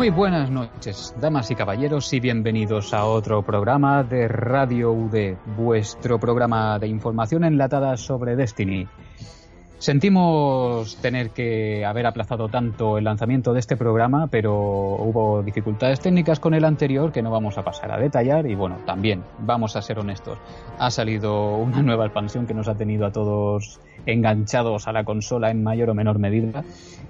Muy buenas noches, damas y caballeros, y bienvenidos a otro programa de Radio UD, vuestro programa de información enlatada sobre Destiny. Sentimos tener que haber aplazado tanto el lanzamiento de este programa, pero hubo dificultades técnicas con el anterior que no vamos a pasar a detallar y bueno, también vamos a ser honestos. Ha salido una nueva expansión que nos ha tenido a todos enganchados a la consola en mayor o menor medida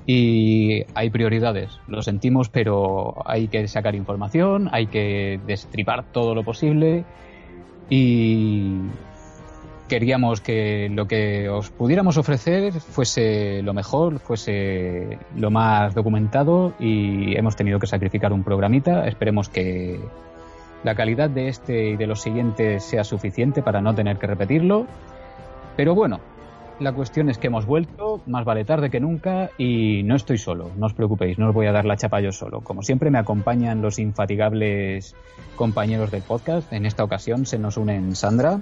y hay prioridades, lo sentimos, pero hay que sacar información, hay que destripar todo lo posible y queríamos que lo que os pudiéramos ofrecer fuese lo mejor, fuese lo más documentado y hemos tenido que sacrificar un programita. Esperemos que la calidad de este y de los siguientes sea suficiente para no tener que repetirlo. Pero bueno, la cuestión es que hemos vuelto, más vale tarde que nunca y no estoy solo, no os preocupéis, no os voy a dar la chapa yo solo. Como siempre me acompañan los infatigables compañeros del podcast. En esta ocasión se nos unen Sandra.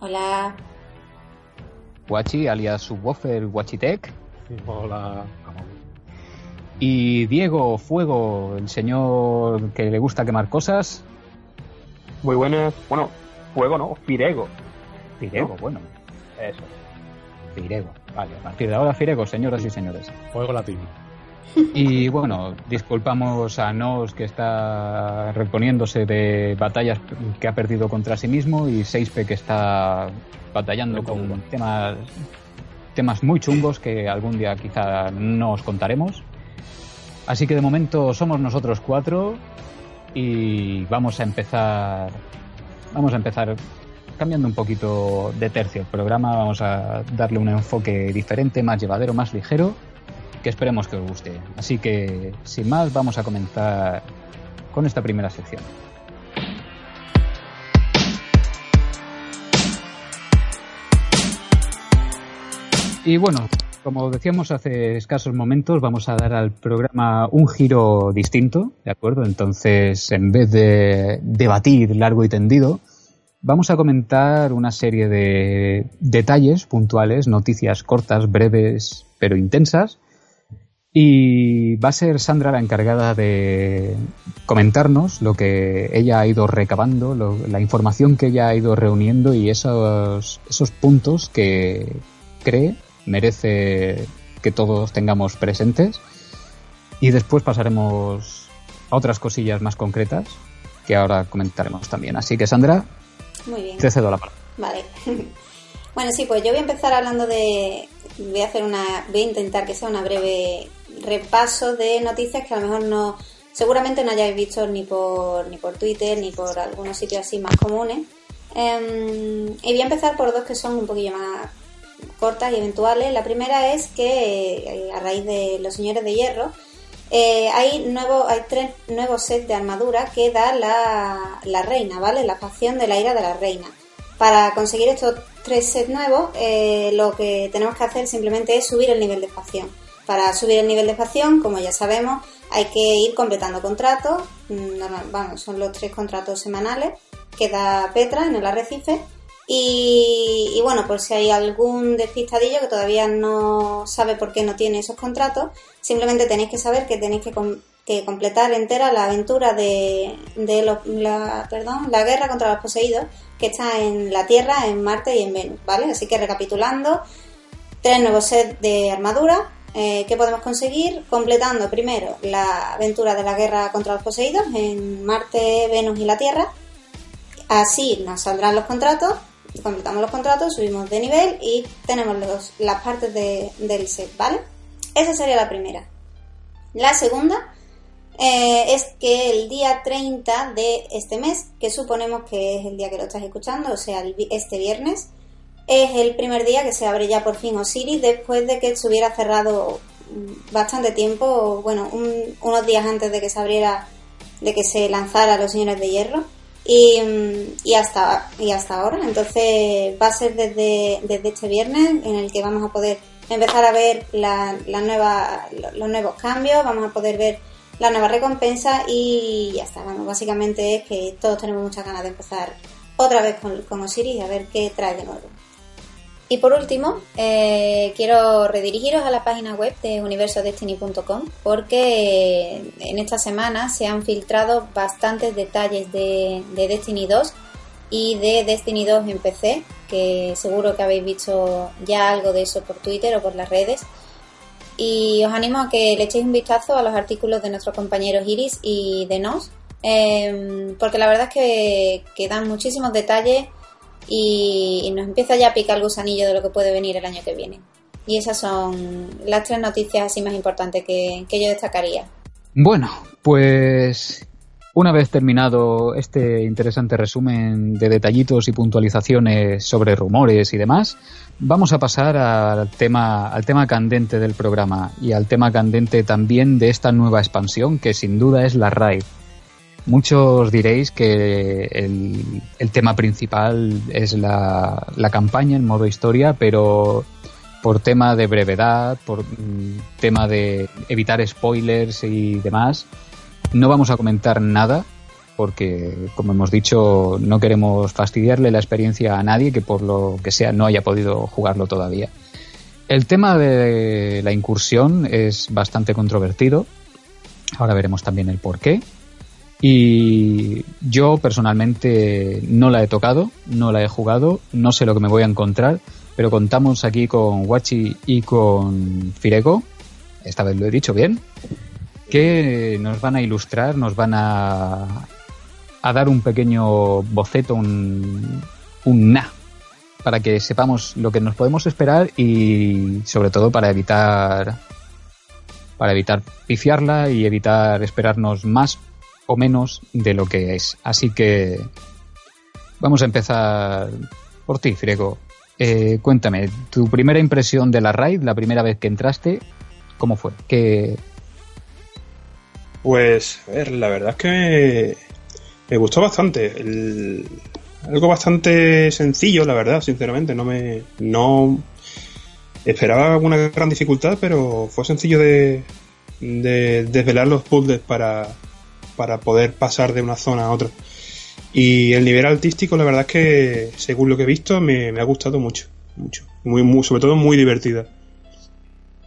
Hola. Guachi, alias Subwoofer Guachitec. Hola. Y Diego Fuego, el señor que le gusta quemar cosas. Muy buenas. Bueno, fuego no, Firego. Firego, bueno. Eso. Firego. Vale, a partir de ahora Firego, señoras y señores. Fuego latino. Y bueno, disculpamos a Nos que está reponiéndose de batallas que ha perdido contra sí mismo y Seispe que está batallando con temas temas muy chungos que algún día quizá no os contaremos. Así que de momento somos nosotros cuatro y vamos a empezar vamos a empezar cambiando un poquito de tercio el programa, vamos a darle un enfoque diferente, más llevadero, más ligero que esperemos que os guste. Así que, sin más, vamos a comenzar con esta primera sección. Y bueno, como decíamos hace escasos momentos, vamos a dar al programa un giro distinto, ¿de acuerdo? Entonces, en vez de debatir largo y tendido, vamos a comentar una serie de detalles puntuales, noticias cortas, breves, pero intensas, y va a ser Sandra la encargada de comentarnos lo que ella ha ido recabando, la información que ella ha ido reuniendo y esos, esos puntos que cree merece que todos tengamos presentes. Y después pasaremos a otras cosillas más concretas que ahora comentaremos también. Así que Sandra, Muy bien. te cedo la palabra. Vale. bueno, sí, pues yo voy a empezar hablando de. Voy a hacer una. Voy a intentar que sea una breve repaso de noticias que a lo mejor no. Seguramente no hayáis visto ni por, ni por Twitter ni por algunos sitios así más comunes. Em, y voy a empezar por dos que son un poquillo más cortas y eventuales. La primera es que eh, a raíz de los señores de hierro eh, hay nuevo, hay tres nuevos sets de armadura que da la, la reina, ¿vale? La facción de la ira de la reina. Para conseguir estos tres sets nuevos, eh, lo que tenemos que hacer simplemente es subir el nivel de facción. Para subir el nivel de facción, como ya sabemos, hay que ir completando contratos. mm, normal- Vamos, son los tres contratos semanales que da Petra en el arrecife. Y, bueno, por si hay algún despistadillo que todavía no sabe por qué no tiene esos contratos, simplemente tenéis que saber que tenéis que, com- que completar entera la aventura de, la, la guerra contra los poseídos que está en la Tierra, en Marte y en Venus, ¿vale? Así que recapitulando, tres nuevos sets de armadura eh, que podemos conseguir completando primero la aventura de la guerra contra los poseídos en Marte, Venus y la Tierra. Así nos saldrán los contratos, completamos los contratos, subimos de nivel y tenemos las partes del set, ¿vale? Esa sería la primera. La segunda eh, es que el día 30 de este mes, que suponemos que es el día que lo estás escuchando, o sea, este viernes, es el primer día que se abre ya por fin Osiris después de que estuviera cerrado bastante tiempo, bueno, unos días antes de que se abriera, de que se lanzara Los Señores de Hierro. Y, y, hasta, y hasta ahora. Entonces va a ser desde, desde este viernes en el que vamos a poder empezar a ver la, la nueva, los nuevos cambios, vamos a poder ver la nueva recompensa y ya está. básicamente es que todos tenemos muchas ganas de empezar otra vez con, con Osiris y a ver qué trae de nuevo. Y por último, eh, quiero redirigiros a la página web de universodestiny.com porque en esta semana se han filtrado bastantes detalles de, de, Destiny 2 y de Destiny 2 en PC, que seguro que habéis visto ya algo de eso por Twitter o por las redes. Y os animo a que le echéis un vistazo a los artículos de nuestros compañeros Iris y de Nos, eh, porque la verdad es que dan muchísimos detalles y, nos empieza ya a picar el gusanillo de lo que puede venir el año que viene. Y esas son las tres noticias así más importantes que, yo destacaría. Bueno, pues una vez terminado este interesante resumen de detallitos y puntualizaciones sobre rumores y demás, vamos a pasar al tema, al tema candente del programa y al tema candente también de esta nueva expansión que sin duda es la RAID. Muchos diréis que el, tema principal es la, campaña en modo historia, pero por tema de brevedad, por mm, tema de evitar spoilers y demás, no vamos a comentar nada porque, como hemos dicho, no queremos fastidiarle la experiencia a nadie que por lo que sea no haya podido jugarlo todavía. El tema de la incursión es bastante controvertido. Ahora veremos también el por qué. Y yo personalmente no la he tocado, no la he jugado, no sé lo que me voy a encontrar, pero contamos aquí con Wachi y con Fireko, esta vez lo he dicho bien, que nos van a ilustrar, nos van a, a dar un pequeño boceto, un, un na, para que sepamos lo que nos podemos esperar y sobre todo para evitar para evitar pifiarla y evitar esperarnos más o menos de lo que es. Así que vamos a empezar por ti, Friego. Eh, cuéntame, tu primera impresión de la raid, la primera vez que entraste, ¿cómo fue? ¿Qué... Pues, a ver, la verdad es que me, gustó bastante. algo bastante sencillo, la verdad, sinceramente. No me. No. Esperaba una gran dificultad, pero fue sencillo de, de desvelar los puzzles para, para poder pasar de una zona a otra. Y el nivel artístico, la verdad es que, según lo que he visto, me, ha gustado mucho. mucho muy, sobre todo muy divertida.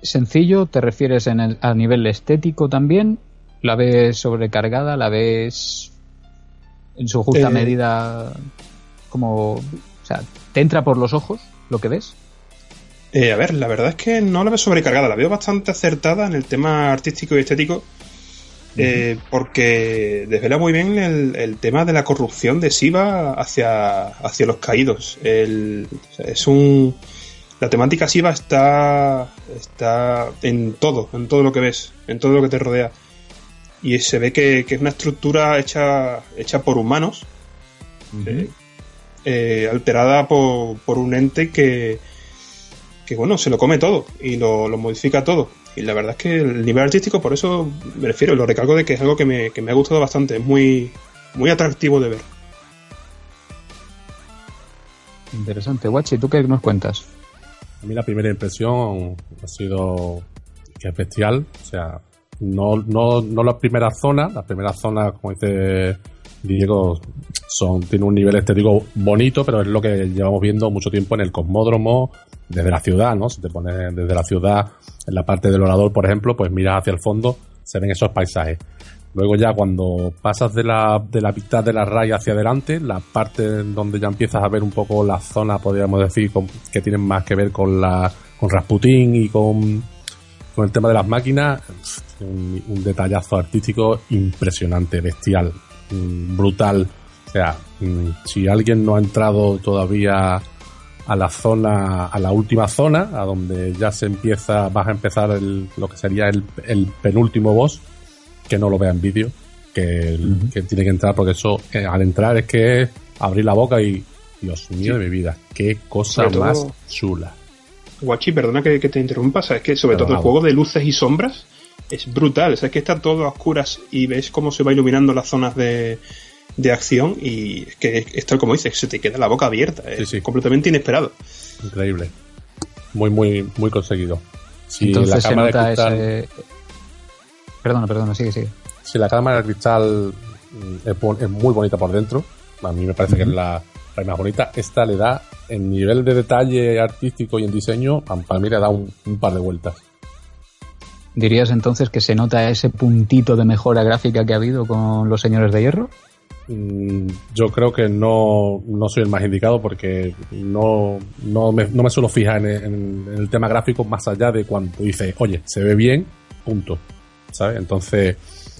Sencillo, ¿te refieres en el, a nivel estético también? ¿La ves sobrecargada? ¿La ves en su justa eh, medida como... O sea, ¿te entra por los ojos lo que ves? Eh, a ver, la verdad es que no la veo sobrecargada, la veo bastante acertada en el tema artístico y estético eh, porque desvela muy bien el, tema de la corrupción de Siva hacia, hacia los caídos. es un. La temática Siva está, está en todo, en todo lo que ves, en todo lo que te rodea. Y se ve que, es una estructura hecha, hecha por humanos, eh, eh, alterada por, por, un ente que, que, bueno, se lo come todo y lo, lo modifica todo y la verdad es que el nivel artístico, por eso me refiero, lo recalco de que es algo que me, que me ha gustado bastante, es muy, muy atractivo de ver. Interesante. Guachi, ¿tú qué nos cuentas? A mí la primera impresión ha sido que es bestial. O sea, no, no, no las primeras zonas, las primeras zonas, como dice Diego, son, tiene un nivel estético bonito, pero es lo que llevamos viendo mucho tiempo en el cosmódromo, desde la ciudad, ¿no? Si te pones desde la ciudad, en la parte del orador, por ejemplo, pues miras hacia el fondo, se ven esos paisajes. Luego ya cuando pasas de la, de la mitad de la raya hacia adelante, la parte donde ya empiezas a ver un poco la zona, podríamos decir, que tienen más que ver con la con Rasputin y con, con el tema de las máquinas, un, un detallazo artístico impresionante, bestial, mm, brutal sea, mm, si alguien no ha entrado todavía a la zona, a la última zona, a donde ya se empieza, vas a empezar el, lo que sería el, el penúltimo boss, que no lo vea en vídeo, que, que tiene que entrar, porque eso, eh, al entrar es que abrir la boca y, Dios mío de mi vida, qué cosa todo- más chula. Guachi, perdona que, que te interrumpa, sabes que sobre todo el juego de luces y sombras es brutal, sabes que está todo a oscuras y ves cómo se va iluminando las zonas de, de acción y es que es tal como dices, se te queda la boca abierta, es Sí, sí. completamente inesperado. Increíble. Muy, muy, muy conseguido. Si Entonces la se cámara de nota cristal, ese... Perdona, perdona, sigue, sigue. si la cámara de cristal mm, es, muy bonita por dentro, a mí me parece que es la, la más bonita, esta le da en nivel de detalle artístico y en diseño, pa- para mí le da un, un par de vueltas. ¿Dirías entonces que se nota ese puntito de mejora gráfica que ha habido con los señores de hierro? Mm, Yo creo que no, no soy el más indicado porque no, no, me, no me suelo fijar en, en- en el tema gráfico más allá de cuando dice, oye, se ve bien, punto. ¿Sabes? Entonces,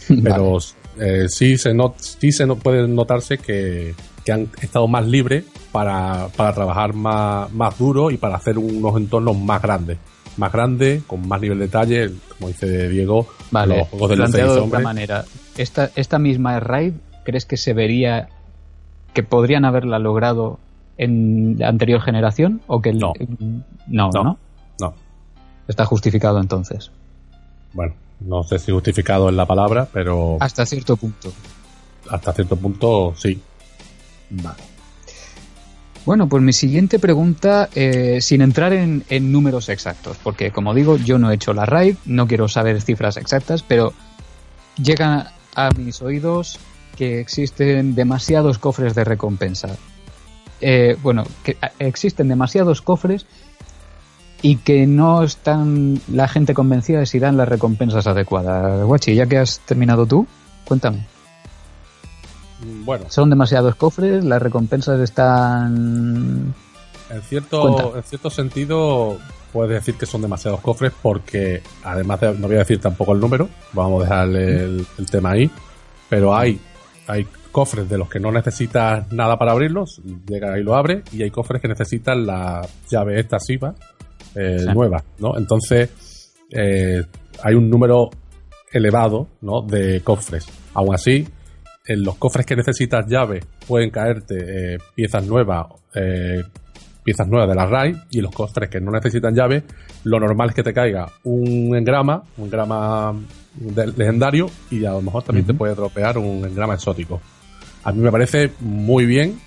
pero eh, sí se, not, sí se no- puede notarse que, que han estado más libres para, para trabajar más, más duro y para hacer unos entornos más grandes. Más grandes, con más nivel de detalle, como dice Diego, Vale, los juegos de de otra manera. Esta, esta misma raid, ¿crees que se vería que podrían haberla logrado en la anterior generación? ¿O que el- No. no, No. no? No, Está justificado entonces. bueno, no sé si justificado es la palabra, pero Hasta cierto punto. hasta cierto punto sí. Vale. Bueno, pues mi siguiente pregunta, eh, sin entrar en, en números exactos, porque como digo, yo no he hecho la RAID, no quiero saber cifras exactas, pero llega a mis oídos que existen demasiados cofres de recompensa. Eh, bueno, que a- existen demasiados cofres y que no están la gente convencida de si dan las recompensas adecuadas. Guachi, ya que has terminado tú, cuéntame. Bueno, Son demasiados cofres, las recompensas están... en cierto, Cuenta. en cierto sentido puedes decir que son demasiados cofres porque además de, no voy a decir tampoco el número, vamos a dejar el, el tema ahí, pero hay, hay cofres de los que no necesitas nada para abrirlos, llega y lo abre, y hay cofres que necesitan la llave esta SIVA eh, nueva, ¿no? Entonces eh, hay un número elevado, ¿no? De cofres. Aún así, en los cofres que necesitas llave pueden caerte eh, piezas nuevas, eh, piezas nuevas de la RAID, y en los cofres que no necesitan llave, lo normal es que te caiga un engrama, un engrama legendario, y a lo mejor también te puede dropear un engrama exótico. A mí me parece muy bien,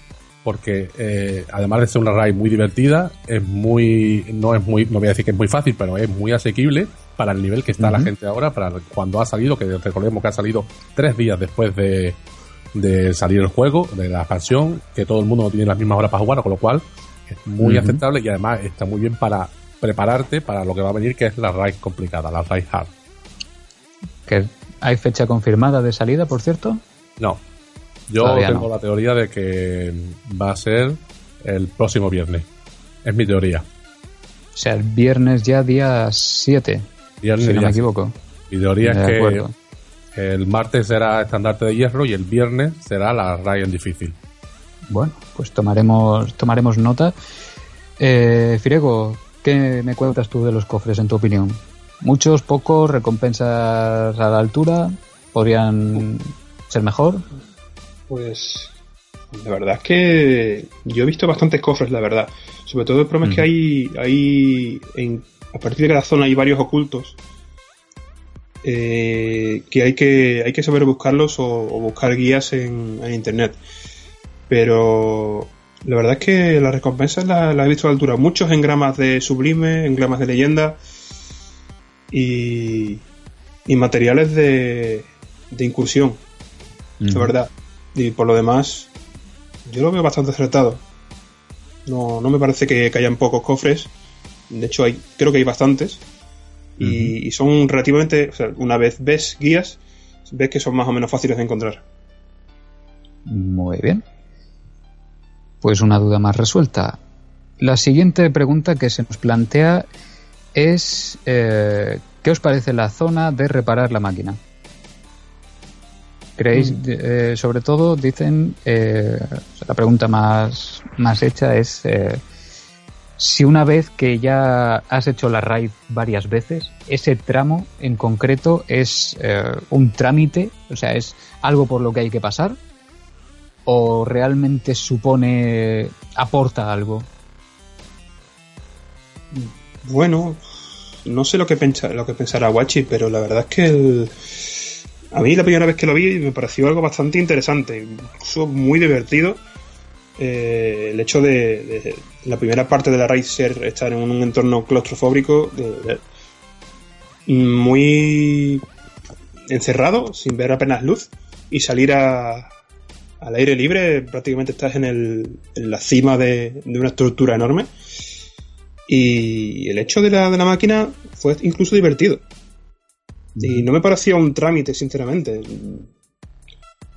porque eh, además de ser una RAID muy divertida, es muy, no es muy, no voy a decir que es muy fácil, pero es muy asequible para el nivel que está la gente ahora, para cuando ha salido, que recordemos que ha salido tres días después de, de salir el juego, de la expansión, que todo el mundo no tiene las mismas horas para jugar, con lo cual es muy aceptable y además está muy bien para prepararte para lo que va a venir, que es la RAID complicada, la RAID hard. Que ¿Hay fecha confirmada de salida, por cierto? No, yo Todavía tengo no. la teoría de que va a ser el próximo viernes. Es mi teoría. O sea, el viernes ya día 7, Viernes si no me equivoco. Mi teoría De es que acuerdo. el martes será estandarte de hierro y el viernes será la Ryan difícil. Bueno, pues tomaremos, tomaremos nota. Eh, Firego, ¿qué me cuentas tú de los cofres en tu opinión? ¿Muchos, pocos, recompensas a la altura? ¿Podrían ser mejor? Pues la verdad es que yo he visto bastantes cofres, la verdad. Sobre todo el problema es que hay, hay en- a partir de cada zona hay varios ocultos eh, que hay que hay que saber buscarlos o, o buscar guías en, en internet. Pero la verdad es que las recompensas las las he visto a la altura. Muchos engramas de sublime, engramas de leyenda y, y materiales de, de incursión la verdad. Y por lo demás, yo lo veo bastante acertado. No, no me parece que, que hayan pocos cofres. De hecho, hay, creo que hay bastantes. Y, y son relativamente. O sea, una vez ves guías, ves que son más o menos fáciles de encontrar. Muy bien. Pues una duda más resuelta. La siguiente pregunta que se nos plantea es eh, ¿qué os parece la zona de reparar la máquina? ¿Creéis, eh, sobre todo, dicen, eh, la pregunta más, más hecha es eh, si una vez que ya has hecho la raid varias veces, ese tramo en concreto es un trámite, o sea, es algo por lo que hay que pasar, o realmente supone, aporta algo. Bueno, no sé lo que, pensa, lo que pensará Wachi, pero la verdad es que el, a mí la primera vez que lo vi me pareció algo bastante interesante, incluso muy divertido. Eh, el hecho de, la primera parte de la raid ser estar en un entorno claustrofóbico muy encerrado, sin ver apenas luz, y salir a, al aire libre, prácticamente estás en, el, en la cima de, de, una estructura enorme. Y el hecho de la, de la máquina fue incluso divertido. Y no me parecía un trámite, sinceramente.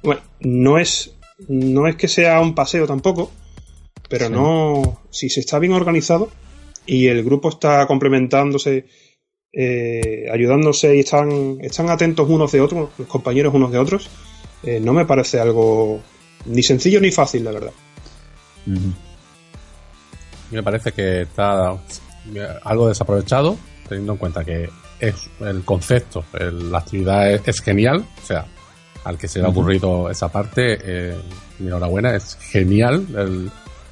Bueno, no es, no es que sea un paseo tampoco, pero no. Si se está bien organizado y el grupo está complementándose, eh, ayudándose y están, están atentos unos de otros, los compañeros unos de otros, eh, no me parece algo ni sencillo ni fácil, la verdad. Me parece que está algo desaprovechado, teniendo en cuenta que es el concepto, la actividad es, genial, o sea, al que se le ha ocurrido esa parte, eh, enhorabuena, es genial,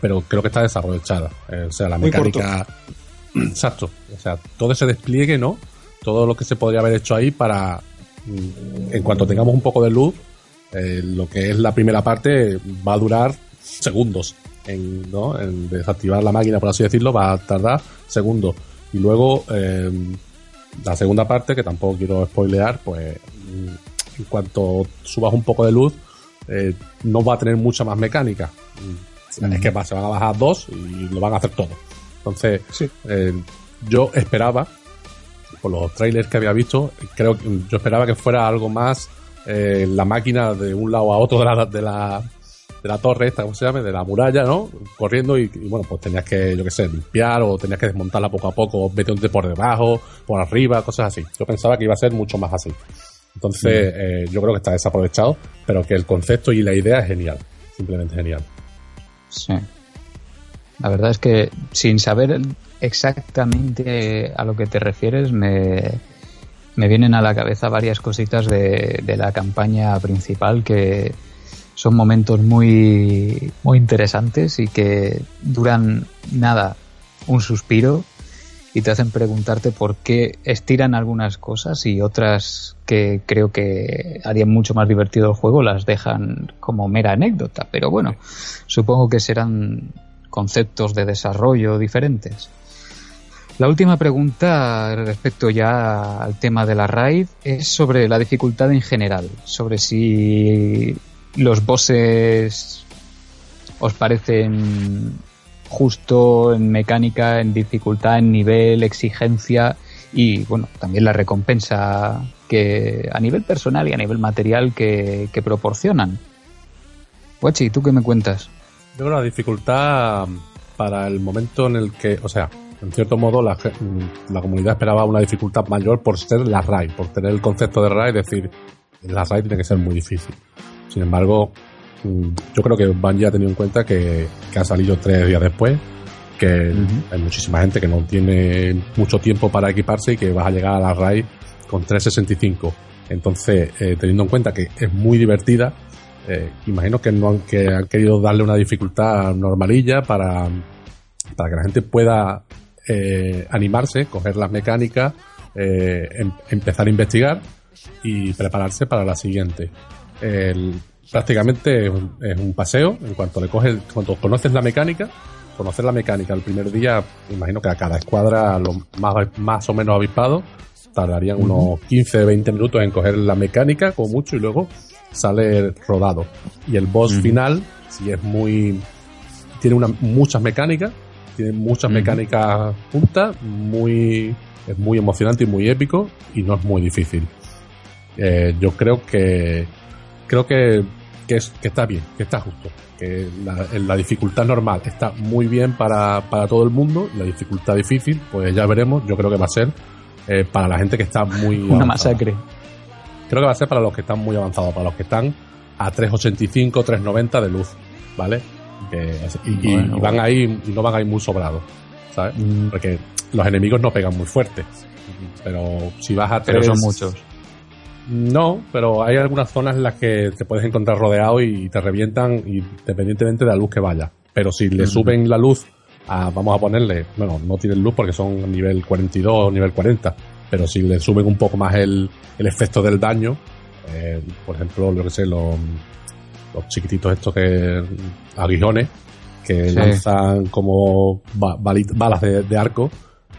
pero creo que está desaprovechada. Eh, o sea, la mecánica. Exacto. O sea, todo ese despliegue, ¿no? Todo lo que se podría haber hecho ahí para. Mm, en cuanto tengamos un poco de luz, eh, lo que es la primera parte va a durar segundos. En, ¿no? en desactivar la máquina, por así decirlo, va a tardar segundos. Y luego, eh, la segunda parte, que tampoco quiero spoilear, pues en cuanto subas un poco de luz, eh, no va a tener mucha más mecánica. Es que se van a bajar dos y lo van a hacer todo. Entonces, eh, yo esperaba, por los trailers que había visto, creo que yo esperaba que fuera algo más eh, la máquina de un lado a otro de la, de la, de la torre esta, ¿cómo se llama? De la muralla, ¿no? Corriendo y, bueno, pues tenías que, yo qué sé, limpiar o tenías que desmontarla poco a poco, meterte por debajo, por arriba, cosas así. Yo pensaba que iba a ser mucho más así. Entonces, mm. eh, yo creo que está desaprovechado, pero que el concepto y la idea es genial. Simplemente genial. Sí. La verdad es que sin saber exactamente a lo que te refieres, me, me vienen a la cabeza varias cositas de, de la campaña principal que, son momentos muy, muy interesantes y que duran nada, un suspiro y te hacen preguntarte por qué estiran algunas cosas y otras que creo que harían mucho más divertido el juego las dejan como mera anécdota. Pero bueno, supongo que serán conceptos de desarrollo diferentes. La última pregunta respecto ya al tema de la raid es sobre la dificultad en general, sobre si los bosses os parecen justo en mecánica, en dificultad, en nivel, exigencia y bueno, también la recompensa que a nivel personal y a nivel material que, proporcionan. Guachi, ¿tú qué me cuentas? Yo creo la dificultad para el momento en el que, o sea, en cierto modo la, la comunidad esperaba una dificultad mayor por ser la RAI, por tener el concepto de RAI, es decir, la RAI tiene que ser muy difícil. Sin embargo, mm, yo creo que Bungie ha tenido en cuenta que, ha salido tres días después, que hay muchísima gente que no tiene mucho tiempo para equiparse y que vas a llegar a la RAID con 365. Entonces, eh, teniendo en cuenta que es muy divertida, eh, imagino que no han, que han querido darle una dificultad normalilla para, para que la gente pueda eh, animarse, coger las mecánicas, em, empezar a investigar y prepararse para la siguiente prácticamente es un, paseo. En cuanto le coges, cuando conoces la mecánica, conocer la mecánica el primer día, imagino que a cada escuadra, lo más, más o menos avispado, tardarían unos 15, 20 minutos en coger la mecánica, como mucho, y luego sale rodado. Y el boss final, si es muy. tiene una, muchas mecánicas, tiene muchas mecánicas juntas, muy. es muy emocionante y muy épico, y no es muy difícil. Eh, yo creo que creo que, que, está bien, que está justo. Que la, dificultad normal está muy bien para, para todo el mundo. La dificultad difícil, pues ya veremos. Yo creo que va a ser eh, para la gente que está muy. Una masacre. creo que va a ser para los que están muy avanzados, para los que están a 385, 390 de luz, ¿vale? y, van ahí y no van ahí muy sobrados, ¿sabes? Mm. Porque los enemigos no pegan muy fuerte. Pero si vas a Pero son muchos. No, pero hay algunas zonas en las que te puedes encontrar rodeado y te revientan independientemente de la luz que vaya. Pero si le suben la luz a, vamos a ponerle, bueno, no tienen luz porque son nivel 42 o nivel 40, pero si le suben un poco más el, el efecto del daño, eh, por ejemplo, lo que sé, los, los chiquititos estos que aguijones que lanzan como balas de, arco,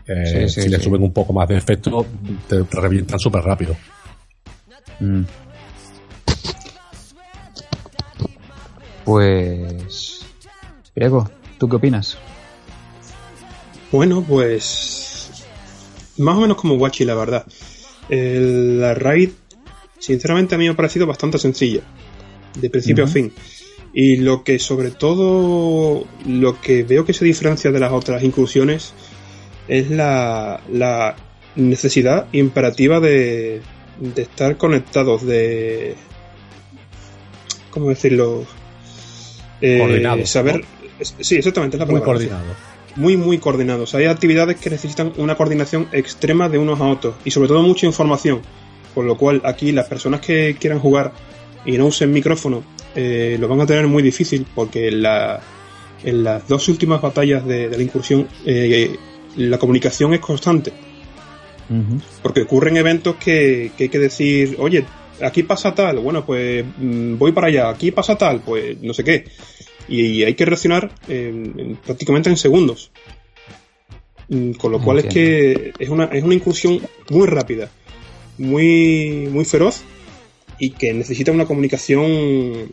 eh, si le suben un poco más de efecto, te revientan súper rápido. Mm. Pues. Diego, ¿tú qué opinas? Bueno, pues. Más o menos como Wachi, la verdad. la raid, sinceramente, a mí me ha parecido bastante sencilla. De principio a fin. Y lo que, sobre todo, lo que veo que se diferencia de las otras incursiones es la, la necesidad imperativa de, de estar conectados, de. ¿Cómo decirlo? Eh, Saber. Sí, exactamente, es la palabra. Muy coordinado. Muy, muy coordinados. Hay actividades que necesitan una coordinación extrema de unos a otros y sobre todo mucha información. Por lo cual, aquí las personas que quieran jugar y no usen micrófono eh, lo van a tener muy difícil porque en, la, en las dos últimas batallas de, la incursión eh, la comunicación es constante porque ocurren eventos que, hay que decir, oye, aquí pasa tal, bueno, pues mm, voy para allá, aquí pasa tal, pues no sé qué. Y, hay que reaccionar prácticamente en segundos. Mm, con lo cual es que es una, es una incursión muy rápida, muy, muy feroz y que necesita una comunicación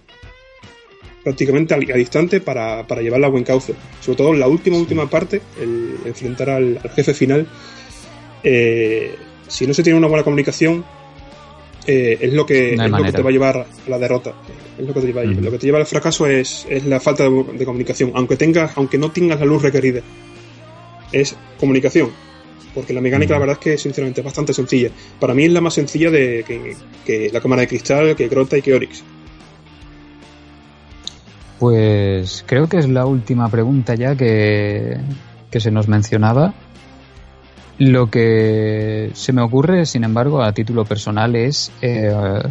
prácticamente a, distante para, para, llevarla a buen cauce. Sobre todo en la última, última parte, el enfrentar al jefe final eh, si no se tiene una buena comunicación, eh, es, lo que, te va a llevar a la derrota. Es lo que te lleva, lo que te lleva al fracaso es, la falta de, comunicación. Aunque tengas, aunque no tengas la luz requerida, es comunicación. Porque la mecánica, la verdad es que sinceramente es bastante sencilla. Para mí es la más sencilla de que, la cámara de cristal, que Grota y que Oryx. Pues creo que es la última pregunta ya que, que se nos mencionaba. Lo que se me ocurre, sin embargo, a título personal es eh,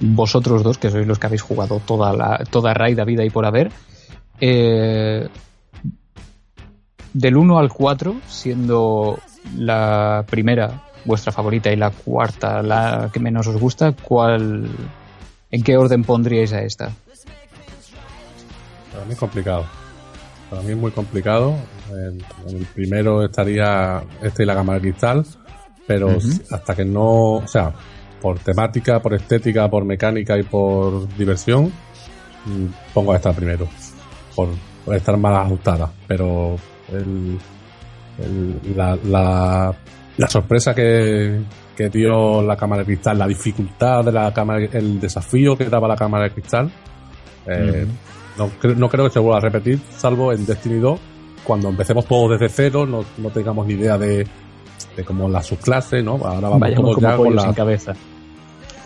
vosotros dos, que sois los que habéis jugado toda la toda raid a vida y por haber, eh, del 1 al 4, siendo la primera vuestra favorita y la cuarta la que menos os gusta, ¿cuál, ¿en qué orden pondríais a esta? Para mí es complicado. Para mí es muy complicado. En, el primero estaría este y la cámara de cristal, pero hasta que no, o sea, por temática, por estética, por mecánica y por diversión, mm, pongo a esta primero, por, estar más ajustada. Pero el, la, la, sorpresa que, que dio la cámara de cristal, la dificultad de la cámara, el desafío que daba la cámara de cristal, eh, no, no, creo que se vuelva a repetir, salvo en Destiny 2, cuando empecemos todos desde cero, no, no tengamos ni idea de, de como las subclases, ¿no? Ahora vamos todos ya con la cabeza.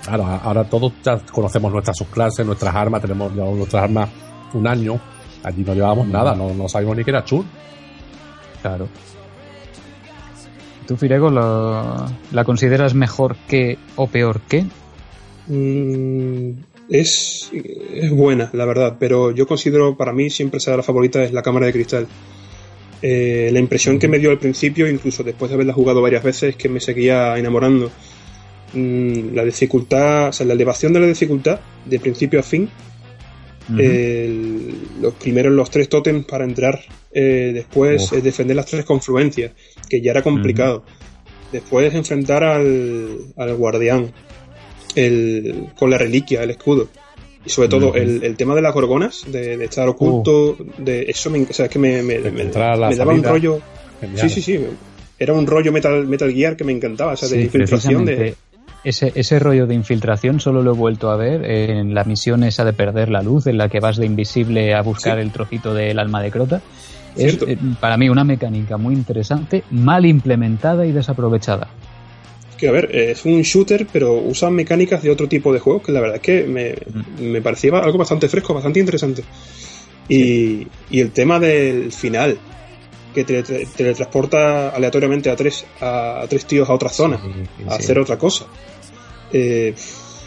Claro, ahora todos ya conocemos nuestras subclases, nuestras armas, tenemos ya nuestras armas un año, allí no llevábamos mm. nada, no, no sabíamos ni que era chur. Claro. ¿Tú, Firego, la consideras mejor que o peor que? Mm, es, es, buena, la verdad, pero yo considero, para mí siempre será la favorita es la cámara de cristal. Eh, la impresión que me dio al principio, incluso después de haberla jugado varias veces, que me seguía enamorando. Mm, la dificultad, o sea, la elevación de la dificultad, de principio a fin. los primeros, los tres tótems para entrar. Eh, después defender las tres confluencias, que ya era complicado. Después enfrentar al, al guardián el, con la reliquia, el escudo. Y sobre todo el, tema de las gorgonas, de, estar oculto, uh. de eso me, o sea, es que me, me, daba un rollo. Sí, sí, sí. Era un rollo Metal, Metal Gear que me encantaba, o sea, de infiltración de. Ese, ese rollo de infiltración solo lo he vuelto a ver en la misión esa de perder la luz, en la que vas de invisible a buscar el trocito del alma de Crota. Es eh, para mí una mecánica muy interesante, mal implementada y desaprovechada. Que a ver, es un shooter, pero usa mecánicas de otro tipo de juegos que la verdad es que me, me parecía algo bastante fresco, bastante interesante. Y, y el tema del final, que te teletransporta aleatoriamente a tres, a, tres tíos a otra zona, a hacer otra cosa. Eh,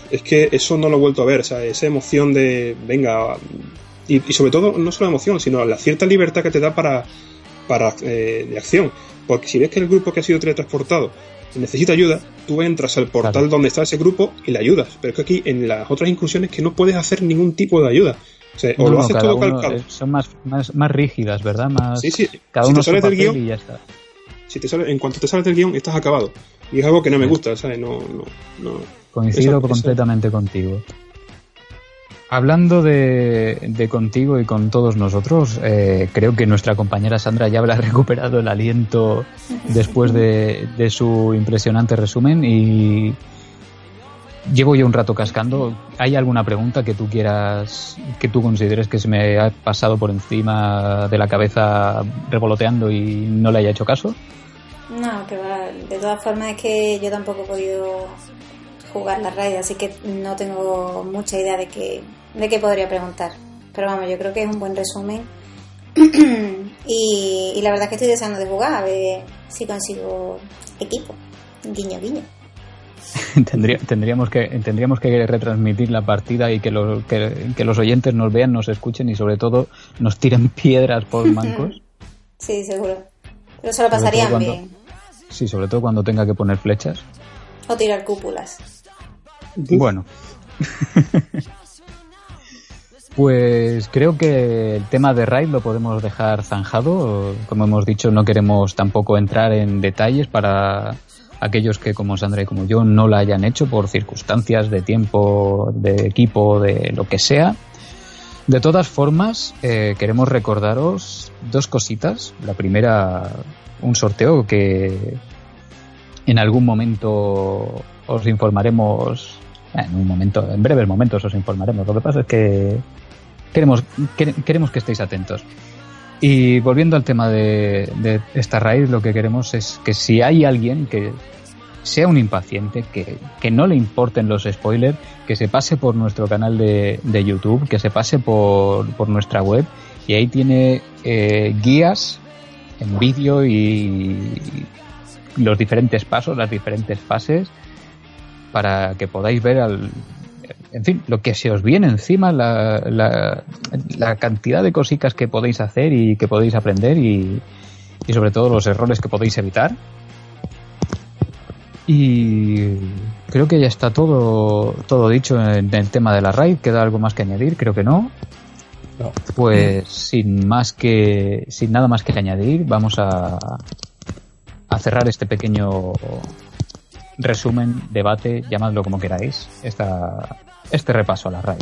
es que eso no lo he vuelto a ver, o sea, esa emoción de, venga, y, sobre todo, no solo emoción, sino la cierta libertad que te da para, para eh, de acción. Porque si ves que el grupo que ha sido teletransportado necesita ayuda, tú entras al portal donde está ese grupo y le ayudas. Pero es que aquí en las otras incursiones que no puedes hacer ningún tipo de ayuda. O, lo haces todo calcado. Son más, más, más, rígidas, ¿verdad? Más, sí, sí. Cada si uno te sales del guion, y ya está. Si te sale, en cuanto te sales del guion, estás acabado. Y es algo que no me gusta, ¿sabes? No, no, no. Coincido completamente contigo. Hablando de, de, contigo y con todos nosotros, eh, creo que nuestra compañera Sandra ya habrá recuperado el aliento después de, de su impresionante resumen y llevo yo un rato cascando. ¿Hay alguna pregunta que tú quieras, que tú consideres que se me ha pasado por encima de la cabeza revoloteando y no le haya hecho caso? No, que va. De todas formas es que yo tampoco he podido jugar la raid, así que no tengo mucha idea de qué, de qué podría preguntar. Pero vamos, yo creo que es un buen resumen. y, la verdad es que estoy deseando de jugar, a ver si consigo equipo. Guiño, guiño. tendríamos que tendríamos que retransmitir la partida y que, que, los oyentes nos vean, nos escuchen y sobre todo nos tiren piedras por mancos. sí, seguro. Pero se lo pasarían bien. Sí, sobre todo cuando tenga que poner flechas. O tirar cúpulas. Bueno. Pues creo que el tema de Raid lo podemos dejar zanjado. Como hemos dicho, no queremos tampoco entrar en detalles para aquellos que como Sandra y como yo no la hayan hecho por circunstancias de tiempo, de equipo, de lo que sea. De todas formas, eh, queremos recordaros dos cositas. La primera, un sorteo que en algún momento os informaremos en un momento, en breves momentos os informaremos. Lo que pasa es que queremos, queremos que estéis atentos. Y volviendo al tema de, esta raíz, lo que queremos es que si hay alguien que sea un impaciente, que, que no le importen los spoilers, que se pase por nuestro canal de, de YouTube, que se pase por, por, nuestra web y ahí tiene eh, guías en vídeo y los diferentes pasos, las diferentes fases para que podáis ver al, en fin, lo que se os viene encima, la, la, cantidad de cositas que podéis hacer y que podéis aprender y, y, sobre todo los errores que podéis evitar. Y creo que ya está todo, todo dicho en el tema de la raid. ¿Queda algo más que añadir? Creo que no. Pues sin más que, sin nada más que añadir, vamos a, a cerrar este pequeño resumen, debate, llamadlo como queráis, esta, este repaso a la RAID.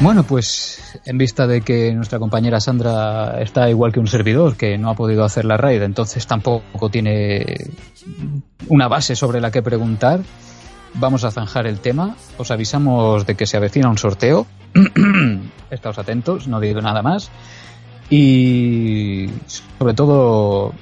Bueno, pues en vista de que nuestra compañera Sandra está igual que un servidor que no ha podido hacer la raid, entonces tampoco tiene una base sobre la que preguntar, vamos a zanjar el tema. Os avisamos de que se avecina un sorteo. Estáos atentos, no digo nada más. Y sobre todo,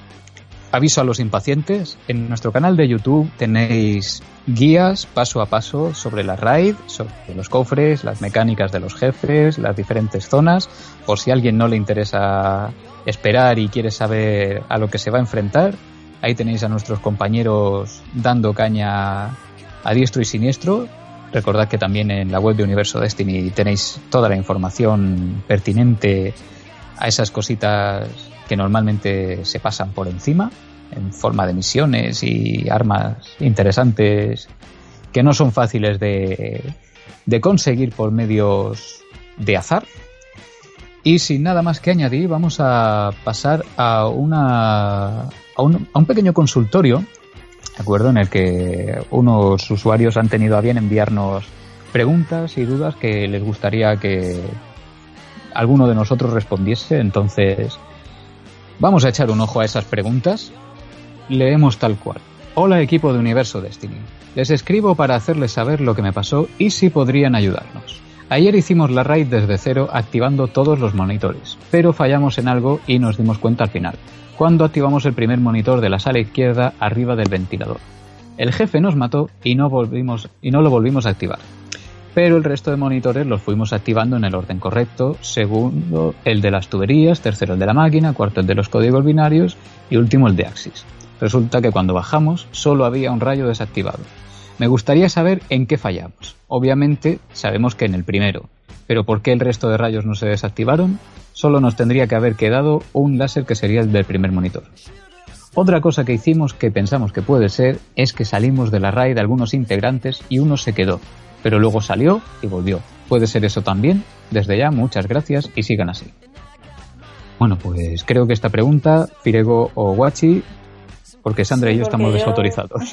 aviso a los impacientes, en nuestro canal de YouTube tenéis guías paso a paso sobre la raid, sobre los cofres, las mecánicas de los jefes, las diferentes zonas, por si a alguien no le interesa esperar y quiere saber a lo que se va a enfrentar. Ahí tenéis a nuestros compañeros dando caña a diestro y siniestro. Recordad que también en la web de Universo Destiny tenéis toda la información pertinente a esas cositas que normalmente se pasan por encima en forma de misiones y armas interesantes que no son fáciles de, de conseguir por medios de azar. Y sin nada más que añadir, vamos a pasar a, una, a, un, a un pequeño consultorio, ¿de acuerdo? En el que unos usuarios han tenido a bien enviarnos preguntas y dudas que les gustaría que, alguno de nosotros respondiese. Entonces, vamos a echar un ojo a esas preguntas. Leemos tal cual. Hola equipo de Universo Destiny. Les escribo para hacerles saber lo que me pasó y si podrían ayudarnos. Ayer hicimos la raid desde cero activando todos los monitores, pero fallamos en algo y nos dimos cuenta al final, cuando activamos el primer monitor de la sala izquierda arriba del ventilador. El jefe nos mató y no, volvimos, y no lo volvimos a activar. Pero el resto de monitores los fuimos activando en el orden correcto, segundo el de las tuberías, tercero el de la máquina, cuarto el de los códigos binarios y último el de Axis. Resulta que cuando bajamos solo había un rayo desactivado. Me gustaría saber en qué fallamos. Obviamente sabemos que en el primero, pero ¿por qué el resto de rayos no se desactivaron? Solo nos tendría que haber quedado un láser que sería el del primer monitor. Otra cosa que hicimos que pensamos que puede ser es que salimos de la RAID de algunos integrantes y uno se quedó, pero luego salió y volvió. ¿Puede ser eso también? Desde ya, muchas gracias y sigan así. Bueno, pues creo que esta pregunta, Pirego o Guachi, porque Sandra y yo estamos desautorizados.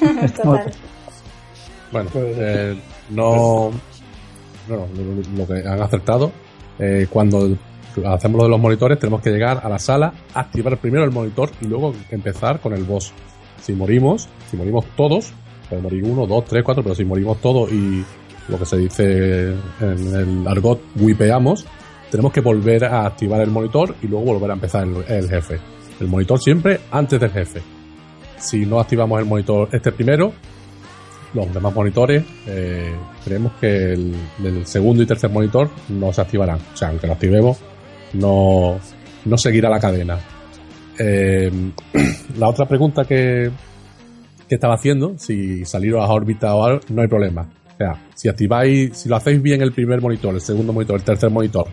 Bueno, eh, no. Bueno, lo, que han acertado. Eh, cuando hacemos lo de los monitores, tenemos que llegar a la sala, activar primero el monitor y luego empezar con el boss. Si morimos, si morimos todos, puede morir uno, dos, tres, cuatro, pero si morimos todos y lo que se dice en el argot, wipeamos, tenemos que volver a activar el monitor y luego volver a empezar el jefe. El monitor siempre antes del jefe. Si no activamos el monitor este primero, los demás monitores, eh, creemos que el, segundo y tercer monitor no se activarán. O sea, aunque lo activemos, no, no seguirá la cadena. Eh, la otra pregunta que, que estaba haciendo, si saliros a órbita o algo, no hay problema. O sea, si activáis, si lo hacéis bien el primer monitor, el segundo monitor, el tercer monitor,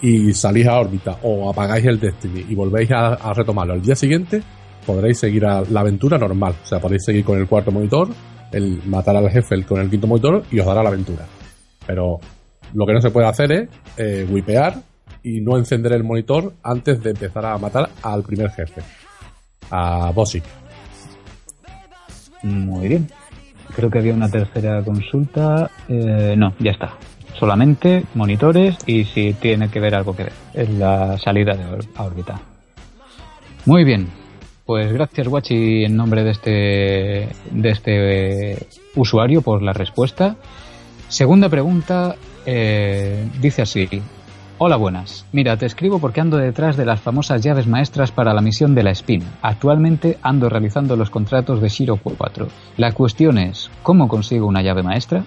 y salís a órbita o apagáis el Destiny y volvéis a, retomarlo al día siguiente, podréis seguir a la aventura normal. O sea, podéis seguir con el cuarto monitor, el matar al jefe con el quinto monitor y os dará la aventura. Pero lo que no se puede hacer es eh, wipear y no encender el monitor antes de empezar a matar al primer jefe, a Bossy. Muy bien. Creo que había una tercera consulta. Eh, no, ya está. Solamente monitores y si tiene que ver algo que ver. Es la salida de órbita. Muy bien. Pues gracias, Guachi, en nombre de este, de este usuario por la respuesta. Segunda pregunta, eh, dice así. Hola, buenas. Mira, te escribo porque ando detrás de las famosas llaves maestras para la misión de la SPIN. Actualmente ando realizando los contratos de Shiro 4. La cuestión es, ¿cómo consigo una llave maestra?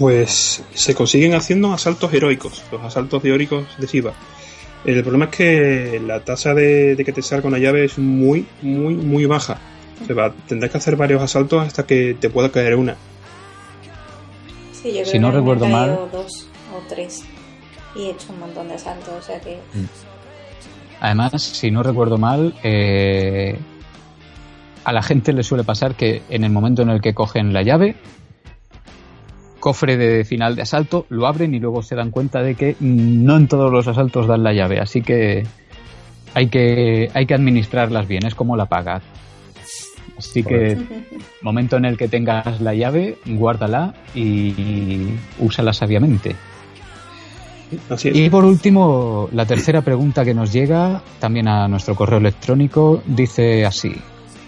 Pues se consiguen haciendo asaltos heroicos, los asaltos teóricos de Shiva. El problema es que la tasa de, que te salga una llave es muy, muy, muy baja. O sea, tendrás que hacer varios asaltos hasta que te pueda caer una. Sí, yo creo si no recuerdo mal. dos o tres. Y he hecho un montón de asaltos, o sea que. Mm. Además, si no recuerdo mal, eh, a la gente le suele pasar que en el momento en el que cogen la llave, cofre de final de asalto, lo abren y luego se dan cuenta de que no en todos los asaltos dan la llave, así que hay que, hay que administrarlas bien, es como la paga. Así que momento en el que tengas la llave, guárdala y úsala sabiamente. Y por último, la tercera pregunta que nos llega, también a nuestro correo electrónico, dice así.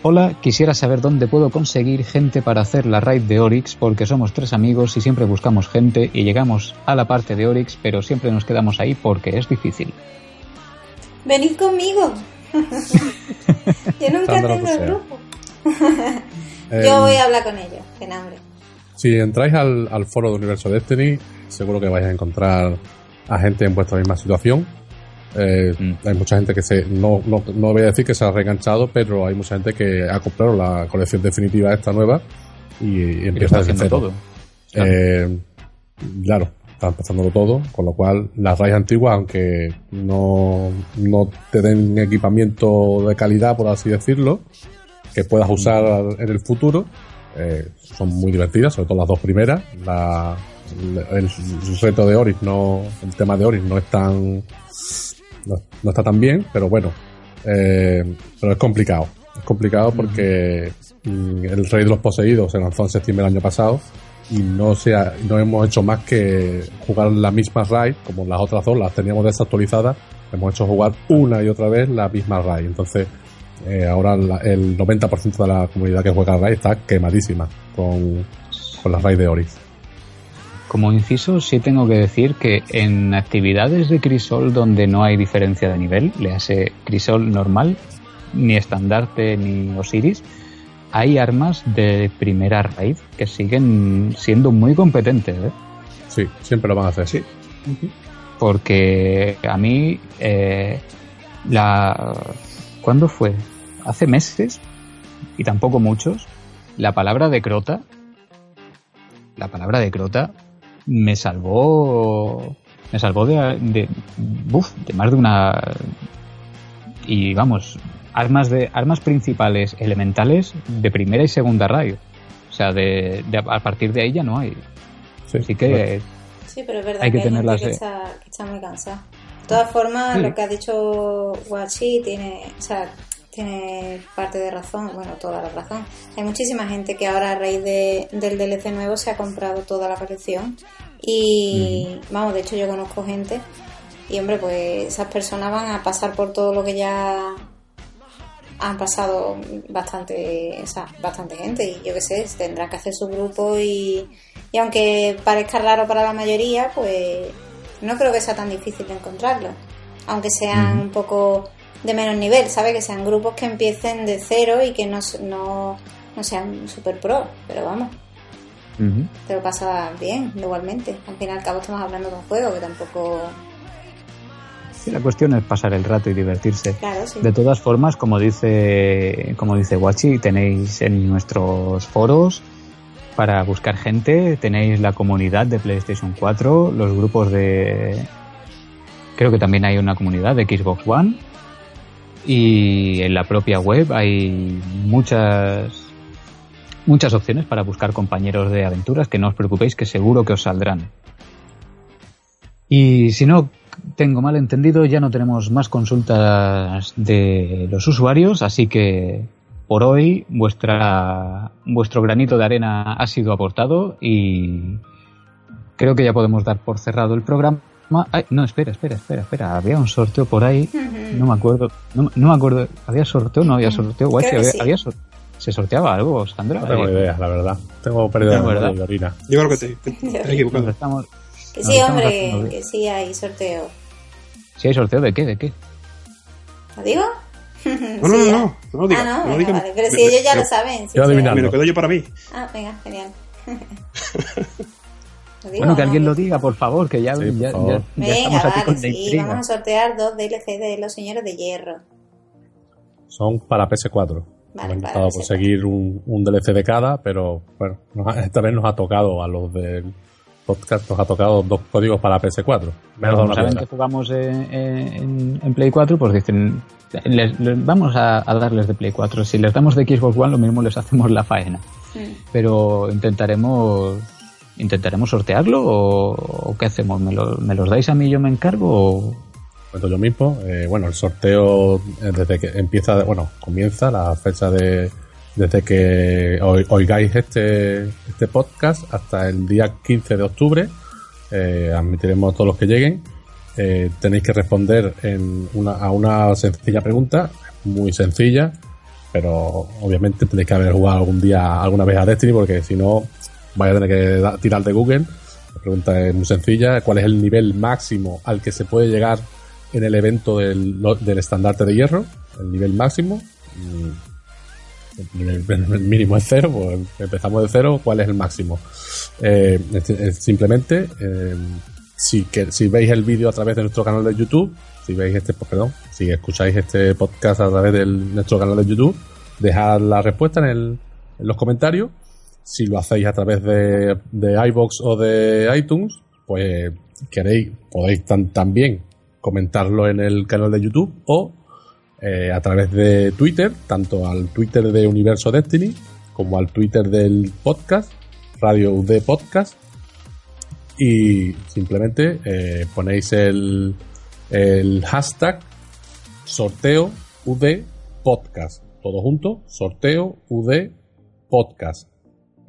Hola, quisiera saber dónde puedo conseguir gente para hacer la raid de Oryx, porque somos tres amigos y siempre buscamos gente y llegamos a la parte de Oryx, pero siempre nos quedamos ahí porque es difícil. Venid conmigo. Yo nunca tengo el grupo. Yo voy a hablar con ellos, en hambre. Si entráis al, al foro de Universo Destiny, seguro que vais a encontrar a gente en vuestra misma situación eh, mm. Hay mucha gente que se, no, no, no, voy a decir que se ha reenganchado, pero hay mucha gente que ha comprado la colección definitiva esta nueva y, empieza desde todo. Eh, claro, está empezando todo, con lo cual las raids antiguas, aunque no, no te den equipamiento de calidad, por así decirlo, que puedas usar en el futuro, eh, son muy divertidas, sobre todo las dos primeras. La, el, reto de Oris no, el tema de Oris no es tan no, está tan bien, pero bueno, eh, pero es complicado. Es complicado porque mm, el Rey de los Poseídos se lanzó en septiembre del año pasado y no, se no hemos hecho más que jugar la misma raid, como las otras dos las teníamos desactualizadas, hemos hecho jugar una y otra vez la misma raid. Entonces, eh, ahora el 90% de la comunidad que juega raid está quemadísima con, con la raid de Oris. Como inciso, sí tengo que decir que en actividades de Crisol donde no hay diferencia de nivel, le hace Crisol normal, ni estandarte ni Osiris, hay armas de primera raid que siguen siendo muy competentes. ¿eh? Sí, siempre lo van a hacer. Sí. Porque a mí, eh, la. ¿Cuándo fue? Hace meses, y tampoco muchos, la palabra de crota. La palabra de crota me salvó. Me salvó de. de, buf, de más de una. Y vamos, armas de armas principales elementales de primera y segunda rayo. O sea, de, de- a partir de ahí ya no hay. Sí, Así que Sí, pero es verdad Hay que, que hay gente tenerlas que está, que está muy cansada. De todas formas, Sí. lo que ha dicho Guachi tiene, o sea, tiene parte de razón, bueno, toda la razón. Hay muchísima gente que ahora a raíz de, del DLC nuevo se ha comprado toda la colección y, vamos, de hecho yo conozco gente y, hombre, pues esas personas van a pasar por todo lo que ya han pasado bastante, o sea, bastante gente y yo qué sé, tendrán que hacer su grupo y, y aunque parezca raro para la mayoría, pues no creo que sea tan difícil de encontrarlo. Aunque sean un poco de menos nivel, ¿sabes? Que sean grupos que empiecen de cero y que no, no, no sean super pro, pero vamos, te lo pasas bien igualmente. Al fin y al cabo estamos hablando de un juego que tampoco... Sí, la cuestión es pasar el rato y divertirse. Claro, sí. De todas formas, como dice, como dice Guachi, tenéis en nuestros foros para buscar gente, tenéis la comunidad de PlayStation 4, los grupos de... Creo que también hay una comunidad de Xbox One y en la propia web hay muchas muchas opciones para buscar compañeros de aventuras que no os preocupéis que seguro que os saldrán. Y si no tengo mal entendido, ya no tenemos más consultas de los usuarios, así que por hoy vuestra, vuestro granito de arena ha sido aportado y creo que ya podemos dar por cerrado el programa. Ay, no, espera, espera, espera, espera. Había un sorteo por ahí. No me acuerdo. No, no me acuerdo. ¿Había sorteo o no había sorteo? Guay, había, sí. había sor- ¿Se sorteaba algo, Sandra? No tengo Eh, idea, la verdad. Tengo pérdida de memoria ¿verdad? de orina. Yo creo que te, te- te equivocado. estamos- Que sí, hombre, que sí hay sorteo. ¿Sí hay sorteo de qué? ¿De qué? ¿Lo digo? No, no, no, no, no lo digas. Ah, no, no venga, vale. Pero Me- si ellos ya me- lo saben. si Yo se- adivinando. Me lo quedo yo para mí. Ah, venga, genial. ¿Lo digo Bueno, que alguien lo diga, por favor, que ya, Sí, por ya, favor. ya- ya Venga, estamos aquí vale, con la sí, intriga. vamos a sortear dos DLC de Los Señores de Hierro. Son para PS4. Vale, Hemos intentado PS4. conseguir un, un DLC de cada, pero bueno, nos ha- esta vez nos ha tocado a los del podcast, nos ha tocado dos códigos para PS4. Me ha dado Como una saben que jugamos en, en- en Play 4, pues dicen, les- les- vamos a, a darles de Play 4. Si les damos de Xbox One, lo mismo les hacemos la faena. Mm. Pero intentaremos intentaremos sortearlo o, qué hacemos. ¿Me, lo- me los dais a mí y yo me encargo? O... cuento yo mismo. Eh, bueno, el sorteo eh, desde que empieza, bueno, comienza la fecha de desde que oi- oigáis este este podcast hasta el día 15 de octubre. Eh, admitiremos a todos los que lleguen. Tenéis que responder en una, a una sencilla pregunta, muy sencilla, pero obviamente tenéis que haber jugado algún día, alguna vez a Destiny, porque si no, vais a tener que tirar de Google. La pregunta es muy sencilla, ¿cuál es el nivel máximo al que se puede llegar en el evento del, del estandarte de hierro? El nivel máximo. Mm, El, mínimo es cero, pues empezamos de cero, ¿cuál es el máximo? Eh, simplemente, eh, si, que, si veis el vídeo a través de nuestro canal de YouTube, si veis este, perdón, si escucháis este podcast a través de nuestro canal de YouTube, dejad la respuesta en, el, en los comentarios. Si lo hacéis a través de, de iBox o de iTunes, pues queréis, podéis también comentarlo en el canal de YouTube o eh, a través de Twitter, tanto al Twitter de Universo Destiny como al Twitter del podcast, Radio UD Podcast. Y simplemente eh, ponéis el, el hashtag sorteo UD Podcast. Todo junto, sorteo UD Podcast.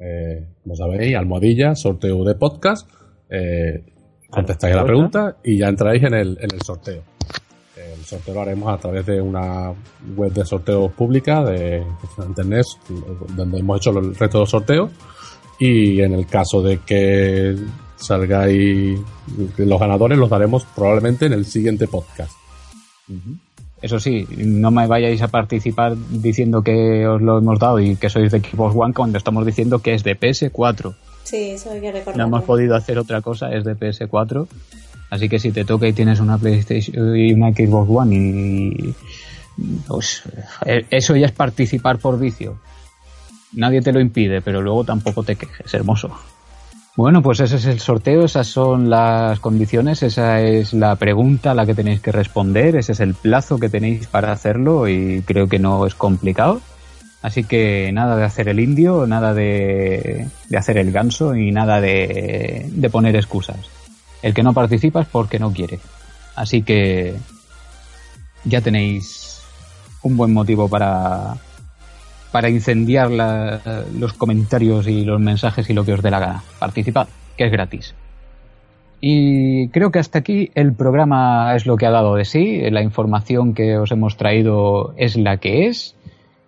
Eh, como sabéis, almohadilla, sorteo UD Podcast. Eh, contestáis la pregunta y ya entráis en el, en el sorteo. El sorteo lo haremos a través de una web de sorteos pública de internet donde hemos hecho el resto de los sorteos y en el caso de que salgáis. Los ganadores los daremos probablemente en el siguiente podcast. Eso sí, no me vayáis a participar diciendo que os lo hemos dado y que sois de Xbox One cuando estamos diciendo que es de PS4. Sí, eso hay que recordar. No hemos podido hacer otra cosa, es de PS4. Así que si te toca y tienes una PlayStation y una Xbox One y pues eh, eso ya es participar por vicio. Nadie te lo impide, pero luego tampoco te quejes, hermoso. Bueno, pues ese es el sorteo, esas son las condiciones, esa es la pregunta a la que tenéis que responder, ese es el plazo que tenéis para hacerlo y creo que no es complicado. Así que nada de hacer el indio, nada de, hacer el ganso y nada de, de poner excusas. El que no participa es porque no quiere. Así que ya tenéis un buen motivo para, para incendiar los comentarios y los mensajes y lo que os dé la gana. Participad, que es gratis. Y creo que hasta aquí el programa es lo que ha dado de sí. La información que os hemos traído es la que es.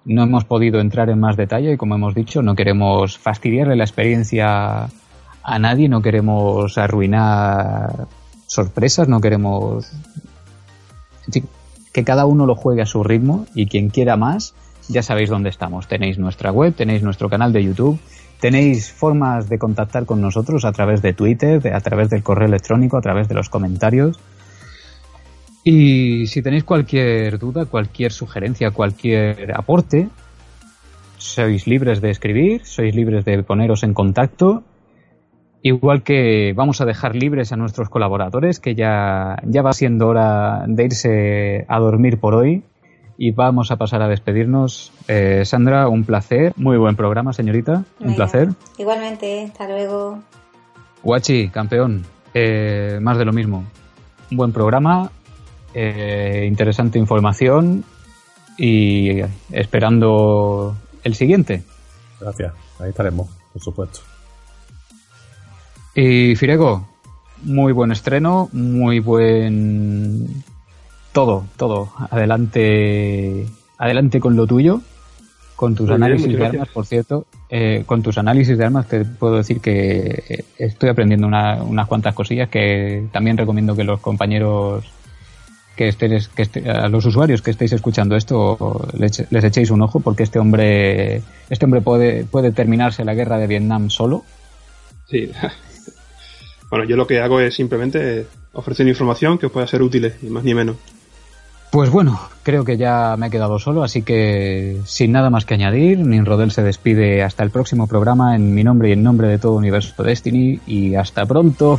No hemos podido entrar en más detalle y como hemos dicho, no queremos fastidiarle la experiencia a nadie, no queremos arruinar sorpresas, no queremos que cada uno lo juegue a su ritmo y quien quiera más, ya sabéis dónde estamos. Tenéis nuestra web, tenéis nuestro canal de YouTube, tenéis formas de contactar con nosotros a través de Twitter, a través del correo electrónico, a través de los comentarios. Y si tenéis cualquier duda, cualquier sugerencia, cualquier aporte, sois libres de escribir, sois libres de poneros en contacto. Igual que vamos a dejar libres a nuestros colaboradores, que ya, ya va siendo hora de irse a dormir por hoy y vamos a pasar a despedirnos. Eh, Sandra, un placer. Muy buen programa, señorita. Un placer. Igualmente, hasta luego. Guachi, campeón. Eh, más de lo mismo. Un buen programa, eh, interesante información y esperando el siguiente. Gracias, ahí estaremos, por supuesto. Y Firego, muy buen estreno, muy buen todo, todo. Adelante, adelante con lo tuyo, con tus análisis de armas, por cierto. Eh, con tus análisis de armas te puedo decir que estoy aprendiendo unas cuantas cosillas que también recomiendo que los compañeros que estéis, que a los usuarios que estéis escuchando esto les, les, echéis un ojo porque este hombre este hombre puede puede terminarse la guerra de Vietnam solo. Sí. bueno, yo lo que hago es simplemente ofrecer información que os pueda ser útil, ni más ni menos. Pues bueno, creo que ya me he quedado solo, así que sin nada más que añadir, Ninrodel se despide hasta el próximo programa en mi nombre y en nombre de todo Universo Destiny y hasta pronto.